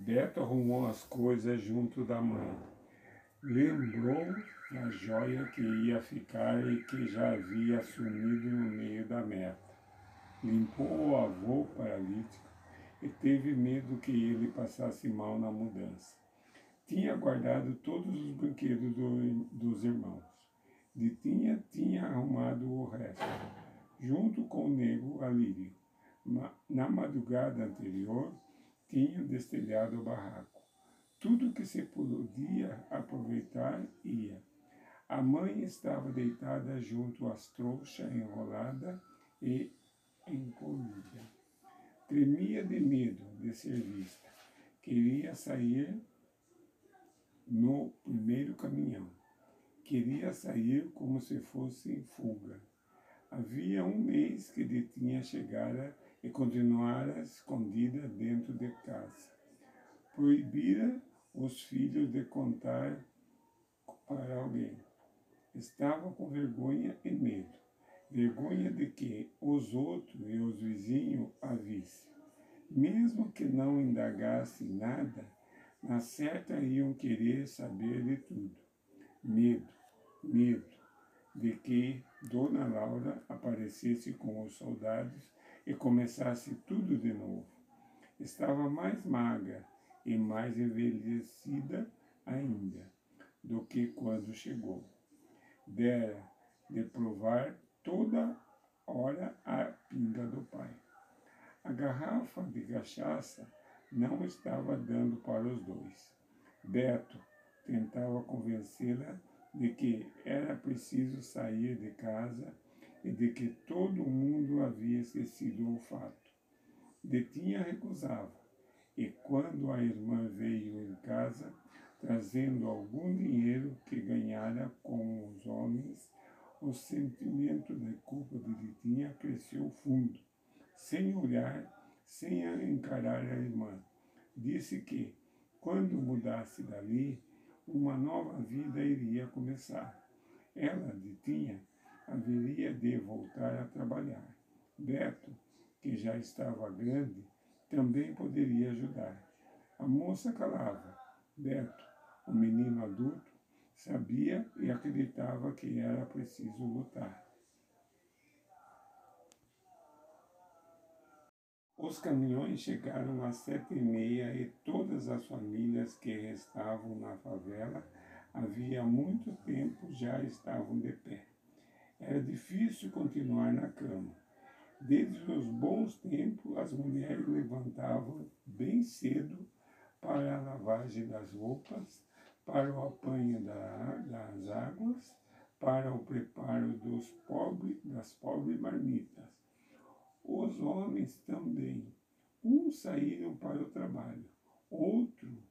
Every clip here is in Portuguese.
Beto arrumou as coisas junto da mãe. Lembrou a joia que ia ficar e que já havia sumido no meio da meta. Limpou o avô paralítico e teve medo que ele passasse mal na mudança. Tinha guardado todos os brinquedos do, dos irmãos. De tinha, tinha arrumado o resto, junto com o nego Alírio. Na madrugada anterior, tinha destelhado o barraco. Tudo que se podia aproveitar ia. A mãe estava deitada junto às trouxas enrolada e encolhida. Tremia de medo de ser vista. Queria sair no primeiro caminhão. Queria sair como se fosse em fuga. Havia um mês que detinha chegara e continuara escondida dentro de casa. Proibira os filhos de contar para alguém. Estava com vergonha e medo. Vergonha de que os outros e os vizinhos a vissem. Mesmo que não indagasse nada, na certa iam querer saber de tudo. Medo, medo de que Dona Laura aparecesse com os soldados e começasse tudo de novo. Estava mais magra e mais envelhecida ainda do que quando chegou. Dera de provar toda hora a pinga do pai. A garrafa de cachaça não estava dando para os dois. Beto tentava convencê-la de que era preciso sair de casa e de que todo mundo havia esquecido o fato. Detinha recusava, e quando a irmã veio em casa, trazendo algum dinheiro que ganhara com os homens, o sentimento de culpa de Detinha cresceu fundo, sem olhar sem encarar a irmã. Disse que, quando mudasse dali, uma nova vida iria começar. Ela, Ditinha, haveria de voltar a trabalhar. Beto, que já estava grande, também poderia ajudar. A moça calava. Beto, o menino adulto, sabia e acreditava que era preciso lutar. Os caminhões chegaram às sete e meia e todas as famílias que restavam na favela havia muito tempo já estavam de pé. Era difícil continuar na cama. Desde os bons tempos, as mulheres levantavam bem cedo para a lavagem das roupas, para o apanho da, das águas, para o preparo dos pobres, das pobres marmitas os homens também. Uns saíram para o trabalho, outro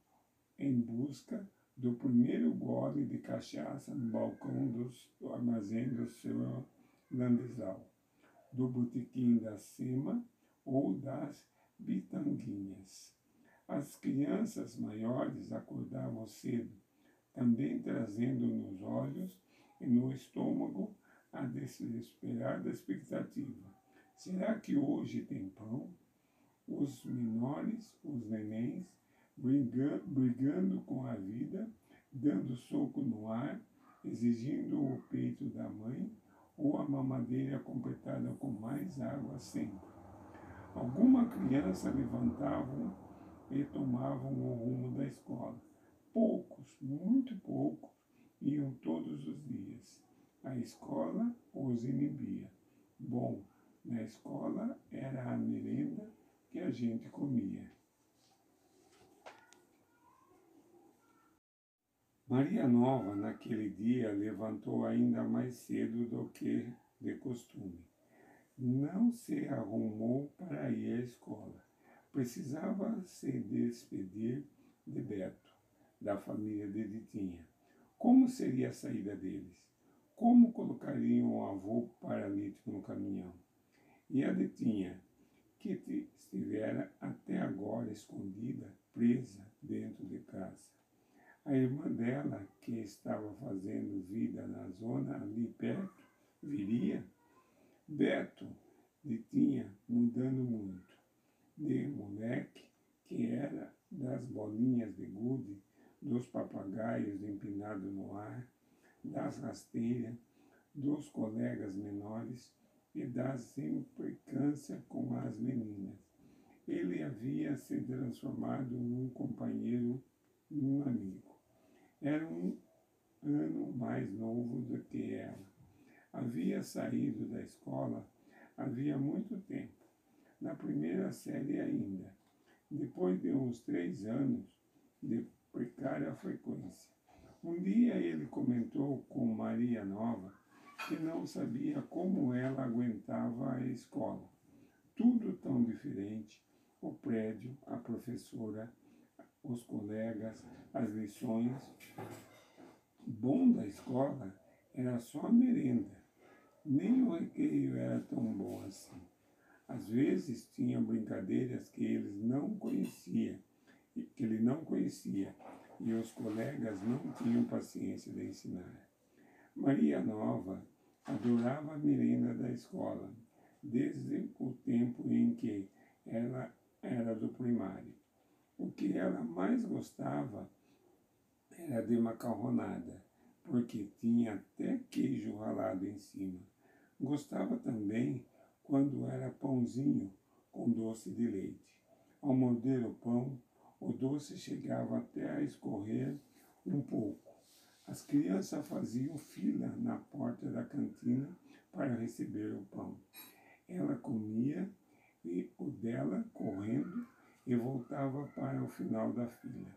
em busca do primeiro gole de cachaça no balcão dos, do armazém do seu landesal, do botequim da cima ou das bitanguinhas. As crianças maiores acordavam cedo, também trazendo nos olhos e no estômago a desesperada expectativa Será que hoje tem pão? Os menores, os nenéns, brigando, com a vida, dando soco no ar, exigindo o peito da mãe ou a mamadeira completada com mais água sempre. Alguma criança levantavam e tomavam o rumo da escola. Poucos, muito poucos, iam todos os dias. A escola os inibia. Bom, na escola era a merenda que a gente comia. Maria Nova, naquele dia, levantou ainda mais cedo do que de costume. Não se arrumou para ir à escola. Precisava se despedir de Beto, da família de Ditinha. Como seria a saída deles? Como colocariam o avô paralítico no caminhão? e a detinha, que estivera até agora escondida, presa dentro de casa. A irmã dela, que estava fazendo vida na zona ali perto, viria. Beto detinha mudando muito, de moleque que era da das bolinhas de gude, dos papagaios empinados no ar, das rasteiras, dos colegas menores e das implicâncias com as meninas. Ele havia se transformado num companheiro, num amigo. Era um ano mais novo do que ela. Havia saído da escola havia muito tempo, na primeira série ainda, depois de uns três anos de precária frequência. Um dia ele comentou com Maria Nova que não sabia como ela aguentava a escola. Tudo tão diferente: o prédio, a professora, os colegas, as lições. Bom da escola era só a merenda. Nem o recreio era tão bom assim. Às vezes tinha brincadeiras que eles não conhecia, que ele não conhecia, e os colegas não tinham paciência de ensinar. Maria Nova adorava a merenda da escola, desde o tempo em que ela era do primário. O que ela mais gostava era de macarronada, porque tinha até queijo ralado em cima. Gostava também quando era pãozinho com doce de leite. Ao morder o pão, o doce chegava até a escorrer um pouco. As crianças faziam fila na porta da cantina para receber o pão. Ela comia e o dela correndo e voltava para o final da fila.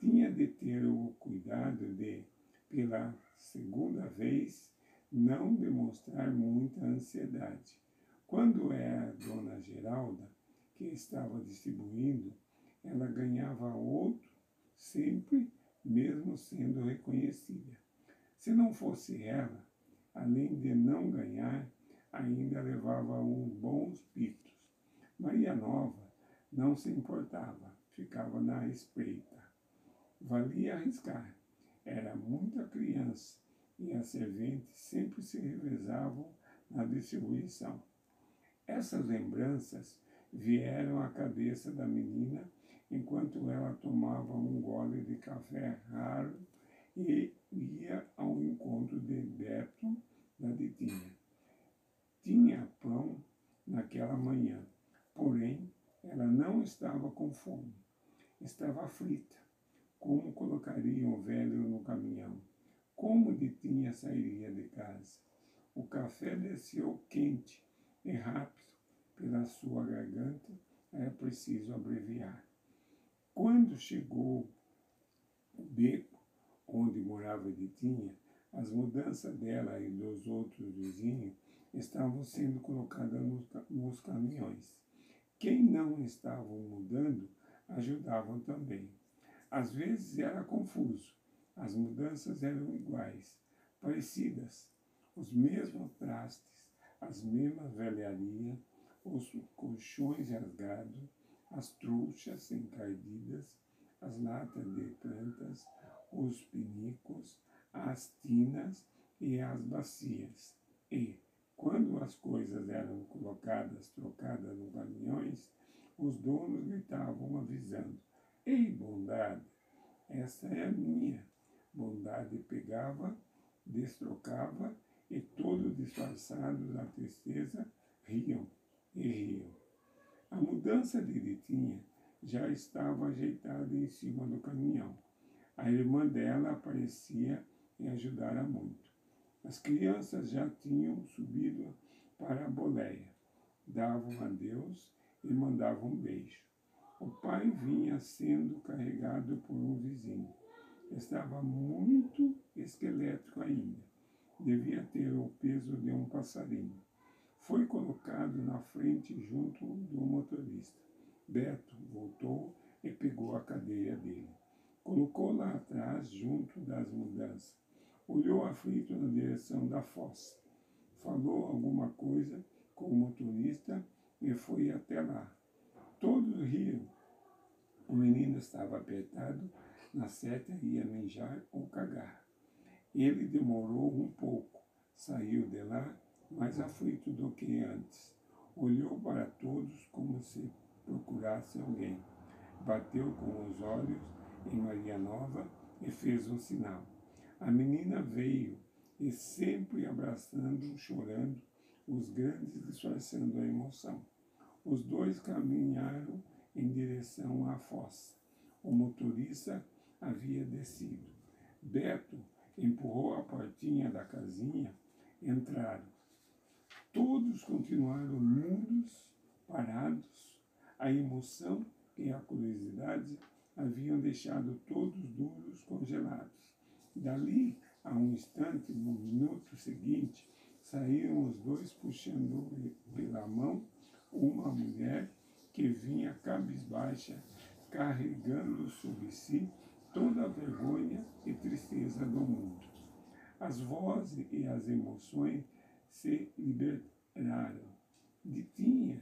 Tinha de ter o cuidado de, pela segunda vez, não demonstrar muita ansiedade. Quando era a dona Geralda que estava distribuindo, ela ganhava outro sempre, mesmo sendo reconhecida. Se não fosse ela, além de não ganhar, ainda levava uns bons pitos. Maria Nova não se importava, ficava na espreita. Valia arriscar. Era muita criança e as serventes sempre se revezavam na distribuição. Essas lembranças vieram à cabeça da menina enquanto ela tomava um gole de café raro e ia ao encontro de Beto da Ditinha. Tinha pão naquela manhã, porém ela não estava com fome. Estava aflita. Como colocariam o velho no caminhão? Como Ditinha sairia de casa? O café desceu quente e rápido pela sua garganta, era preciso abreviar. Quando chegou o beco onde morava Ditinha, as mudanças dela e dos outros vizinhos estavam sendo colocadas nos caminhões. Quem não estavam mudando ajudavam também. Às vezes era confuso, as mudanças eram iguais, parecidas, os mesmos trastes, as mesmas velharias, os colchões rasgados, as trouxas encardidas, as latas de plantas, os pinicos, as tinas e as bacias. E, quando as coisas eram colocadas, trocadas nos caminhões, os donos gritavam avisando: Ei, bondade, essa é a minha. Bondade pegava, destrocava e, todos disfarçados da tristeza, riam e riam. A mudança de Ritinha já estava ajeitada em cima do caminhão. A irmã dela aparecia e ajudara muito. As crianças já tinham subido para a boleia, davam adeus e mandavam um beijo. O pai vinha sendo carregado por um vizinho. Estava muito esquelético ainda. Devia ter o peso de um passarinho. Foi colocado na frente junto do motorista. Beto voltou e pegou a cadeira dele. Colocou lá atrás, junto das mudanças. Olhou aflito na direção da fossa. Falou alguma coisa com o motorista e foi até lá. Todos riam. O menino estava apertado na seta e ia mijar ou cagar. Ele demorou um pouco, saiu de lá mais aflito do que antes. Olhou para todos como se procurasse alguém. bateu com os olhos em Maria Nova e fez um sinal. A menina veio e sempre abraçando, chorando, os grandes disfarçando a emoção. Os dois caminharam em direção à fossa. O motorista havia descido. Beto empurrou a portinha da casinha, entraram. Todos continuaram mudos, parados. A emoção e a curiosidade haviam deixado todos duros, congelados. Dali a um instante, no minuto seguinte, saíram os dois puxando pela mão uma mulher que vinha cabisbaixa, carregando sobre si toda a vergonha e tristeza do mundo. As vozes e as emoções se liberaram. Ditinha,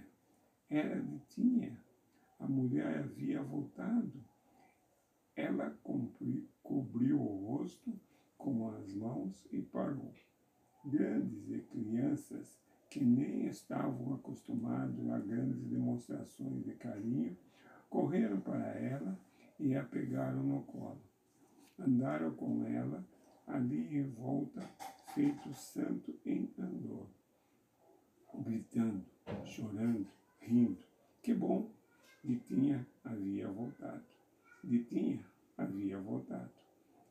era Ditinha. A mulher havia voltado. Ela cobriu o rosto com as mãos e parou. Grandes e crianças que nem estavam acostumados a grandes demonstrações de carinho correram para ela e a pegaram no colo. Andaram com ela ali em volta, feito santo em andor, gritando, chorando, rindo. Que bom! Ditinha havia voltado. Ditinha havia voltado.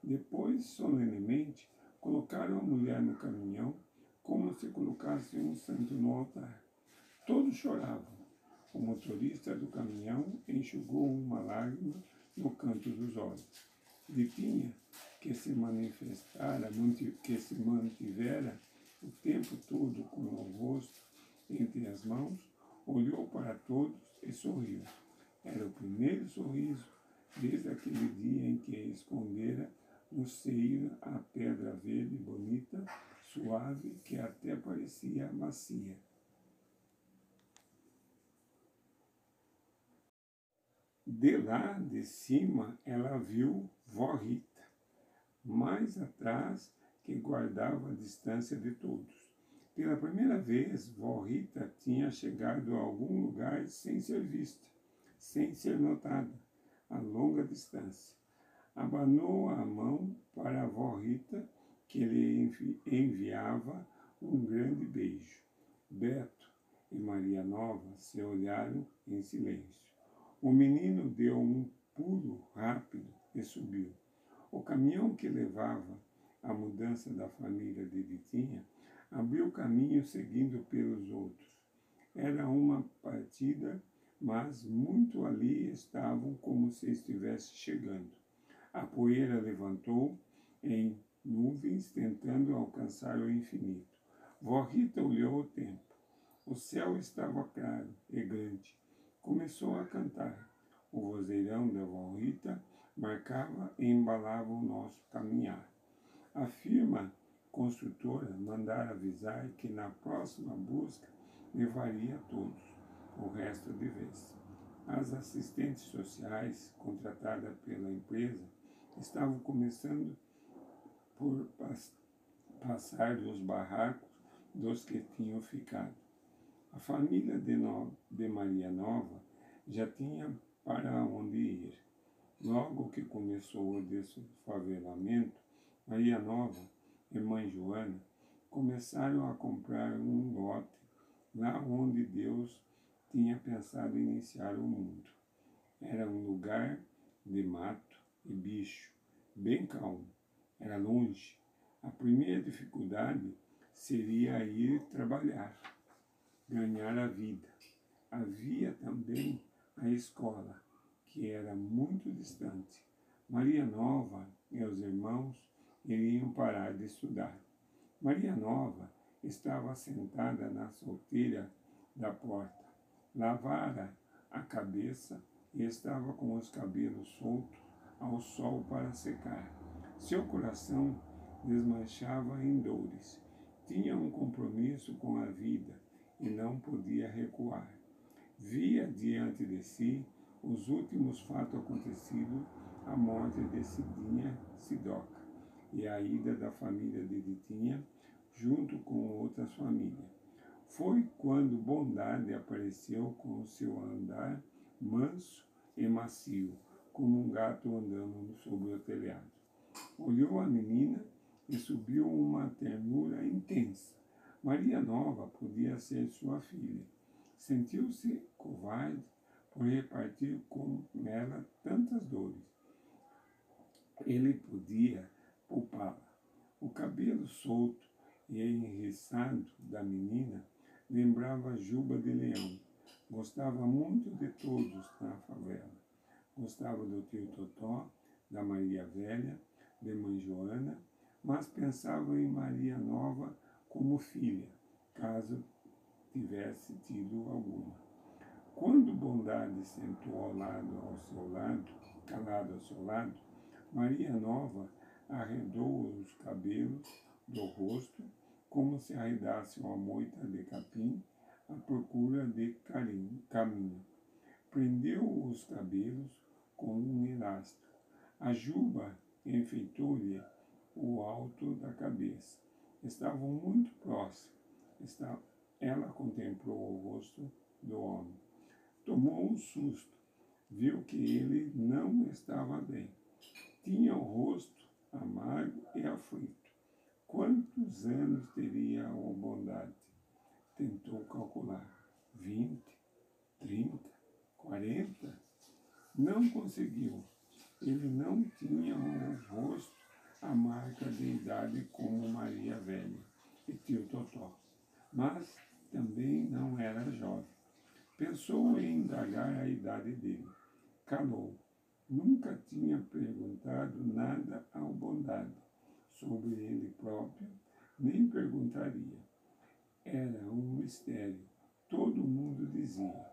Depois, solenemente, colocaram a mulher no caminhão como se colocasse um santo no altar. Todos choravam. O motorista do caminhão enxugou uma lágrima no canto dos olhos. Ditinha, que se manifestara, que se mantivera o tempo todo com o rosto entre as mãos, olhou para todos e sorriu. Era o primeiro sorriso desde aquele dia em que escondera no seio a pedra verde bonita, suave, que até parecia macia. De lá de cima ela viu vó Rita, mais atrás que guardava a distância de todos. Pela primeira vez, vó Rita tinha chegado a algum lugar sem ser vista, sem ser notada, a longa distância. Abanou a mão para a vó Rita, que lhe enviava um grande beijo. Beto e Maria Nova se olharam em silêncio. O menino deu um pulo rápido e subiu. O caminhão que levava a mudança da família de Vitinha abriu caminho seguindo pelos outros. Era uma partida, mas muito ali estavam como se estivesse chegando. A poeira levantou em nuvens, tentando alcançar o infinito. Vó Rita olhou o tempo. O céu estava claro e grande começou a cantar. O vozeirão da vó Rita marcava e embalava o nosso caminhar. A firma construtora mandara avisar que na próxima busca levaria todos, o resto de vez. As assistentes sociais contratadas pela empresa estavam começando por passar dos barracos dos que tinham ficado. A família de, no, de Maria Nova já tinha para onde ir. Logo que começou o desfavelamento, Maria Nova e mãe Joana começaram a comprar um lote lá onde Deus tinha pensado iniciar o mundo. Era um lugar de mato e bicho, bem calmo. Era longe. A primeira dificuldade seria ir trabalhar ganhar a vida. Havia também a escola, que era muito distante. Maria Nova e os irmãos iriam parar de estudar. Maria Nova estava sentada na solteira da porta. Lavara a cabeça e estava com os cabelos soltos ao sol para secar. Seu coração desmanchava em dores. Tinha um compromisso com a vida e não podia recuar. Via diante de si os últimos fatos acontecidos, a morte de Cidinha Sidoca e a ida da família de Ditinha junto com outras famílias. Foi quando Bondade apareceu com o seu andar manso e macio, como um gato andando sobre o telhado. Olhou a menina e subiu uma ternura intensa. Maria Nova podia ser sua filha. Sentiu-se covarde por repartir com ela tantas dores. Ele podia poupá-la. O cabelo solto e enriçado da menina lembrava Juba de Leão. Gostava muito de todos na favela. Gostava do tio Totó, da Maria Velha, de mãe Joana, mas pensava em Maria Nova como filha, caso tivesse tido alguma. Quando Bondade sentou ao lado ao seu lado, calado ao seu lado, Maria Nova arredou os cabelos do rosto como se arredasse uma moita de capim à procura de carinho, caminho. Prendeu os cabelos com um elástico. A juba enfeitou-lhe o alto da cabeça. Estavam muito próximos. Ela contemplou o rosto do homem. Tomou um susto. Viu que ele não estava bem. Tinha o rosto amargo e aflito. Quantos anos teria a bondade? Tentou calcular. Vinte, trinta, quarenta? Não conseguiu. Ele não tinha o rosto a marca de idade como Maria Velha e tio Totó, mas também não era jovem. Pensou em indagar a idade dele. Calou. Nunca tinha perguntado nada ao Bondade sobre ele próprio, nem perguntaria. Era um mistério. Todo mundo dizia.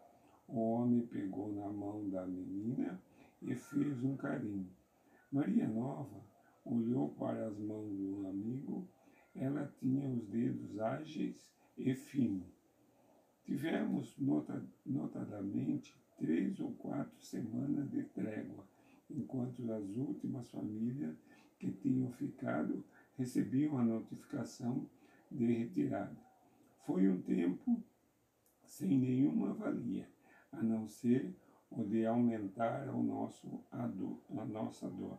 O homem pegou na mão da menina e fez um carinho. Maria Nova olhou para as mãos do amigo, ela tinha os dedos ágeis e finos. Tivemos nota, notadamente três ou quatro semanas de trégua, enquanto as últimas famílias que tinham ficado recebiam a notificação de retirada. Foi um tempo sem nenhuma valia, a não ser o de aumentar nosso, a, a nossa dor.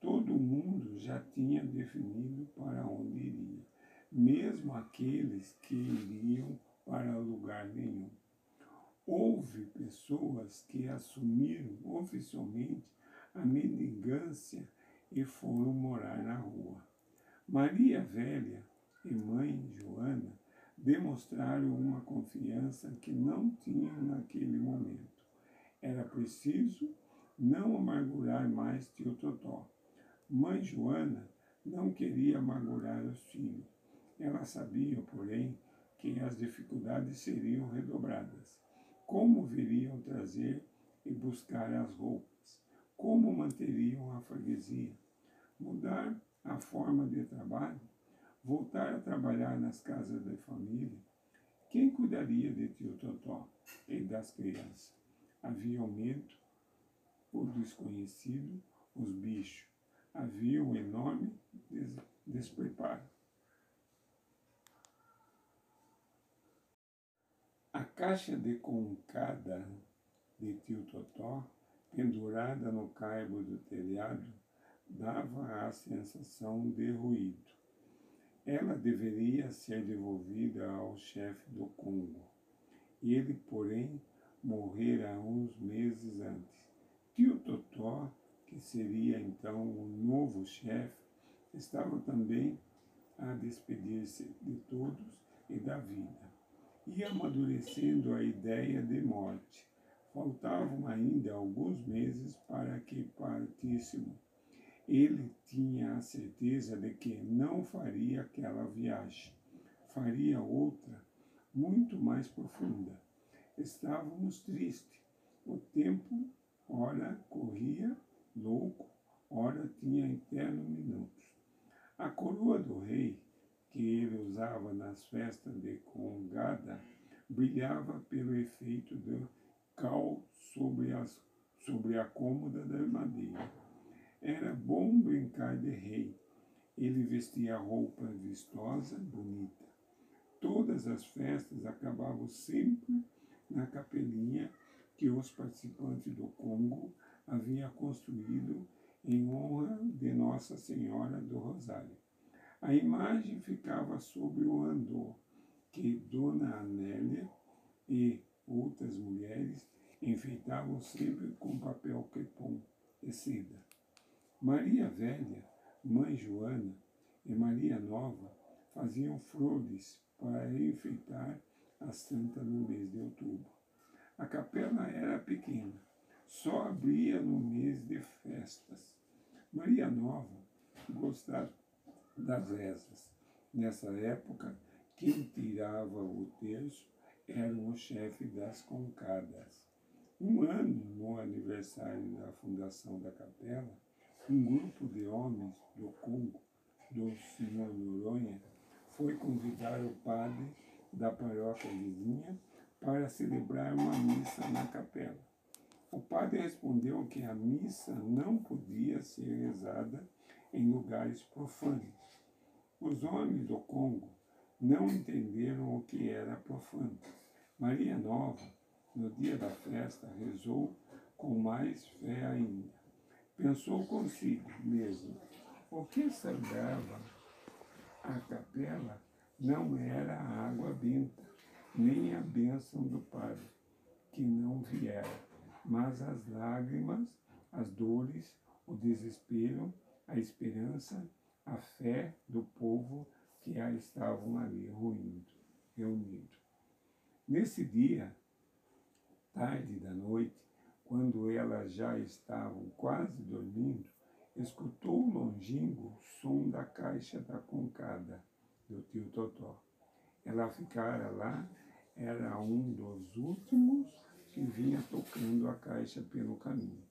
Todo mundo já tinha definido para onde iria, mesmo aqueles que iriam para lugar nenhum. Houve pessoas que assumiram oficialmente a mendigância e foram morar na rua. Maria Velha e mãe Joana demonstraram uma confiança que não tinham naquele momento. Era preciso não amargurar mais tio Totó Mãe Joana não queria amargurar os filhos. Ela sabia, porém, que as dificuldades seriam redobradas. Como viriam trazer e buscar as roupas? Como manteriam a freguesia? Mudar a forma de trabalho? Voltar a trabalhar nas casas da família? Quem cuidaria de tio Totó e das crianças? Havia o medo, o desconhecido, os bichos havia um enorme despreparo. A caixa de concada de tio Totó, pendurada no caibo do telhado, dava a sensação de ruído. Ela deveria ser devolvida ao chefe do Congo. Ele, porém, morrera uns meses antes. Tio Totó que seria então o novo chefe, estava também a despedir-se de todos e da vida. Ia amadurecendo a ideia de morte. Faltavam ainda alguns meses para que partíssemos. Ele tinha a certeza de que não faria aquela viagem, faria outra, muito mais profunda. Estávamos tristes. O tempo, ora, corria louco, ora tinha eternos minutos. A coroa do rei, que ele usava nas festas de congada, brilhava pelo efeito do cal sobre, as, sobre a cômoda da madeira. Era bom brincar de rei. Ele vestia roupa vistosa, bonita. Todas as festas acabavam sempre na capelinha que os participantes do Congo haviam construído em honra de Nossa Senhora do Rosário. A imagem ficava sobre o andor que Dona Anélia e outras mulheres enfeitavam sempre com papel crepom e seda. Maria Velha, Mãe Joana e Maria Nova faziam flores para enfeitar a santa no mês de outubro. A capela era pequena, só abria no mês de festas. Maria Nova gostava das rezas. Nessa época, quem tirava o terço eram o chefe das concadas. Um ano no aniversário da fundação da capela, um grupo de homens do Congo, do Senhor Noronha, foi convidar o padre da paróquia vizinha para celebrar uma missa na capela. O padre respondeu que a missa não podia ser rezada em lugares profanos. Os homens do Congo não entenderam o que era profano. Maria Nova, no dia da festa, rezou com mais fé ainda. Pensou consigo mesmo: o que sagrava a capela não era a água benta, nem a bênção do Padre, que não viera, mas as lágrimas, as dores, o desespero, a esperança, a fé do povo que já estavam ali ruindo, reunidos. Nesse dia, tarde da noite, quando elas já estavam quase dormindo, escutou longínquo o som da caixa da concada do tio Totó. Ela ficara lá, era um dos últimos que vinha tocando a caixa pelo caminho.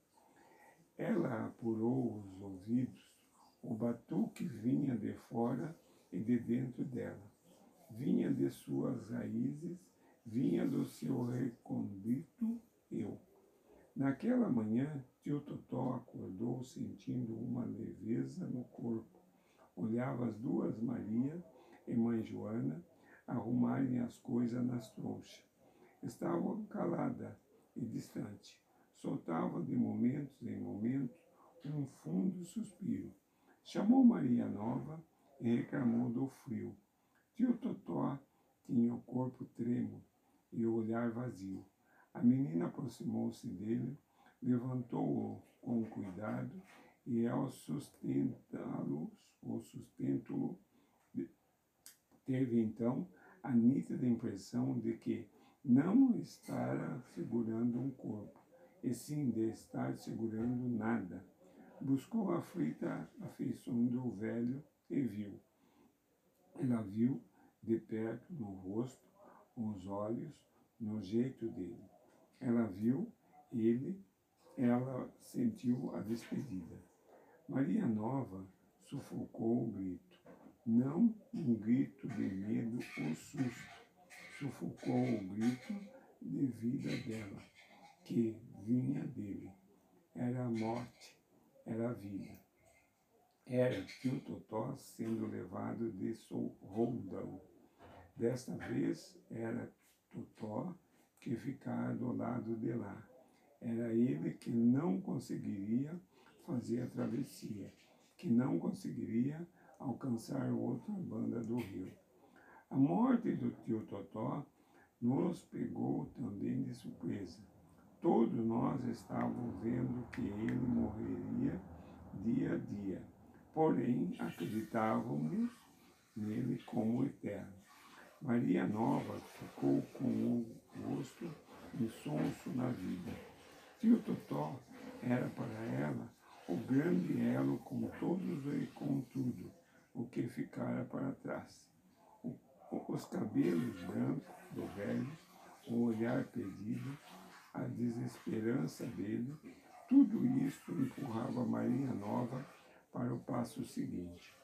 Ela apurou os ouvidos, o batuque vinha de fora e de dentro dela. Vinha de suas raízes, vinha do seu recôndito eu. Naquela manhã, tio Totó acordou sentindo uma leveza no corpo. Olhava as duas Maria e mãe Joana arrumarem as coisas nas trouxas. Estava calada e distante. Soltava de momentos em momentos um fundo suspiro. Chamou Maria Nova e reclamou do frio. Tio Totó tinha o corpo tremo e o olhar vazio. A menina aproximou-se dele, levantou-o com cuidado e ao sustentá-lo, ou sustento-lo, teve então a nítida impressão de que não estava segurando um corpo, e sim de estar segurando nada. Buscou a aflita afeição do velho e viu. Ela viu de perto no rosto, os olhos, no jeito dele. Ela viu ele, ela sentiu a despedida. Maria Nova sufocou o grito. Não um grito de medo ou susto. Sufocou o grito de vida dela, que vinha dele. Era a morte, era a vida era tio Totó sendo levado de roldão. Desta vez era Totó que ficava do lado de lá. Era ele que não conseguiria fazer a travessia, que não conseguiria alcançar outra banda do rio. A morte do tio Totó nos pegou também de surpresa. Todos nós estávamos vendo que ele morreria dia a dia porém acreditávamos nele como eterno. Maria Nova ficou com o rosto insonso na vida. Tio Totó era para ela o grande elo com todos e com tudo o que ficara para trás. O, os cabelos brancos do velho, o olhar perdido, a desesperança dele, tudo isso empurrava Maria Nova para o passo seguinte.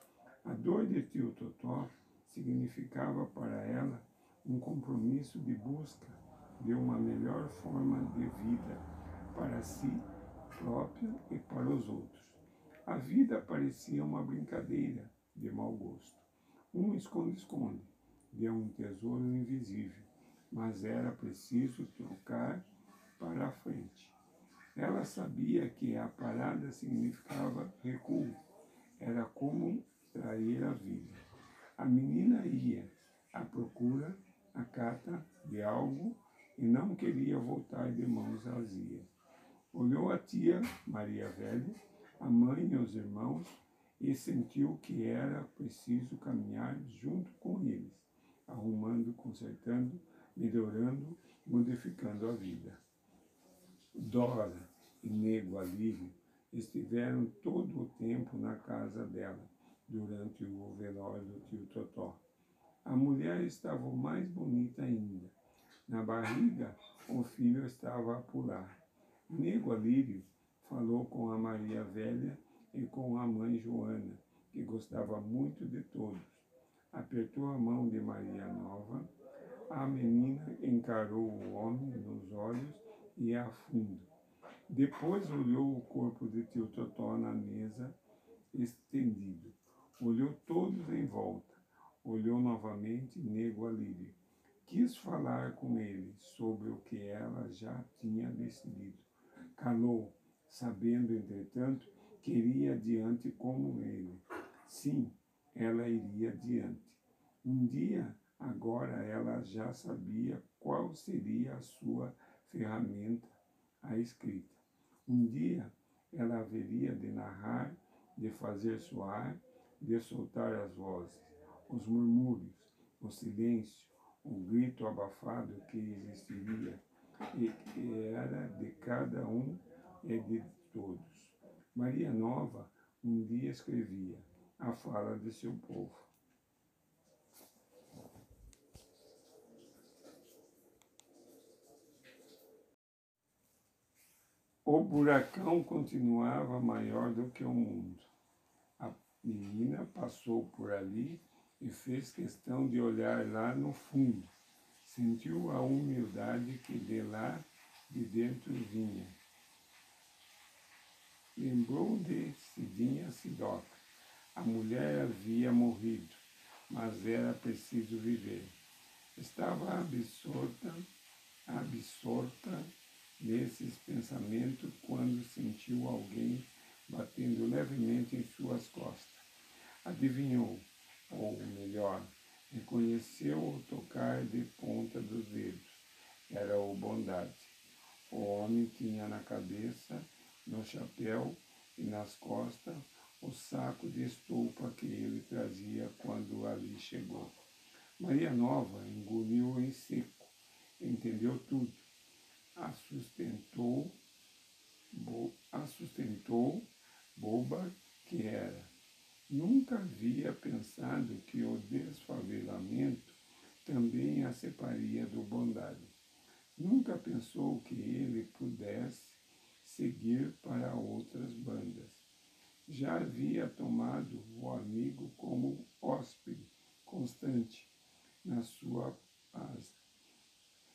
A dor de tio Totó significava para ela um compromisso de busca de uma melhor forma de vida para si própria e para os outros. A vida parecia uma brincadeira de mau gosto, um esconde-esconde de um tesouro invisível, mas era preciso trocar para a frente. Ela sabia que a parada significava recuo, era como trair a vida. A menina ia à procura, à cata de algo e não queria voltar de mãos vazias. Olhou a tia Maria Velha, a mãe e os irmãos e sentiu que era preciso caminhar junto com eles, arrumando, consertando, melhorando, modificando a vida. Dora e Nego Alívio estiveram todo o tempo na casa dela, durante o velório do tio Totó. A mulher estava mais bonita ainda. Na barriga, o filho estava a pular. Nego Alírio falou com a Maria Velha e com a mãe Joana, que gostava muito de todos. Apertou a mão de Maria Nova. A menina encarou o homem nos olhos e a fundo. Depois olhou o corpo de tio Totó na mesa estendido. Olhou todos em volta. Olhou novamente Nego Alírio. Quis falar com ele sobre o que ela já tinha decidido. Calou, sabendo, entretanto, que iria adiante como ele. Sim, ela iria adiante. Um dia, agora, ela já sabia qual seria a sua ferramenta, a escrita. Um dia, ela haveria de narrar, de fazer soar, de soltar as vozes, os murmúrios, o silêncio, o grito abafado que existiria e que era de cada um e de todos. Maria Nova um dia escrevia a fala de seu povo. O buracão continuava maior do que o mundo. Menina passou por ali e fez questão de olhar lá no fundo. Sentiu a humildade que de lá de dentro vinha. Lembrou de Cidinha Sidoca. A mulher havia morrido, mas era preciso viver. Estava absorta, absorta nesses pensamentos quando sentiu alguém batendo levemente em suas costas. Adivinhou, ou melhor, reconheceu o tocar de ponta dos dedos. Era o Bondade. O homem tinha na cabeça, no chapéu e nas costas o saco de estopa que ele trazia quando ali chegou. Maria Nova engoliu em seco, entendeu tudo a sustentou, bo, a sustentou, boba que era. Nunca havia pensado que o desfavelamento também a separaria do bondade. Nunca pensou que ele pudesse seguir para outras bandas. Já havia tomado o amigo como hóspede constante na sua paz.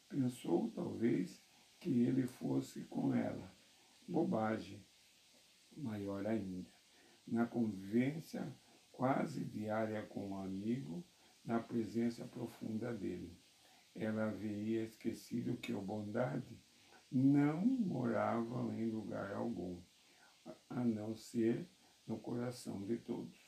Pensou, talvez, que ele fosse com ela. Bobagem, maior ainda. Na convivência quase diária com o amigo, na presença profunda dele. Ela havia esquecido que o bondade não morava em lugar algum, a não ser no coração de todos.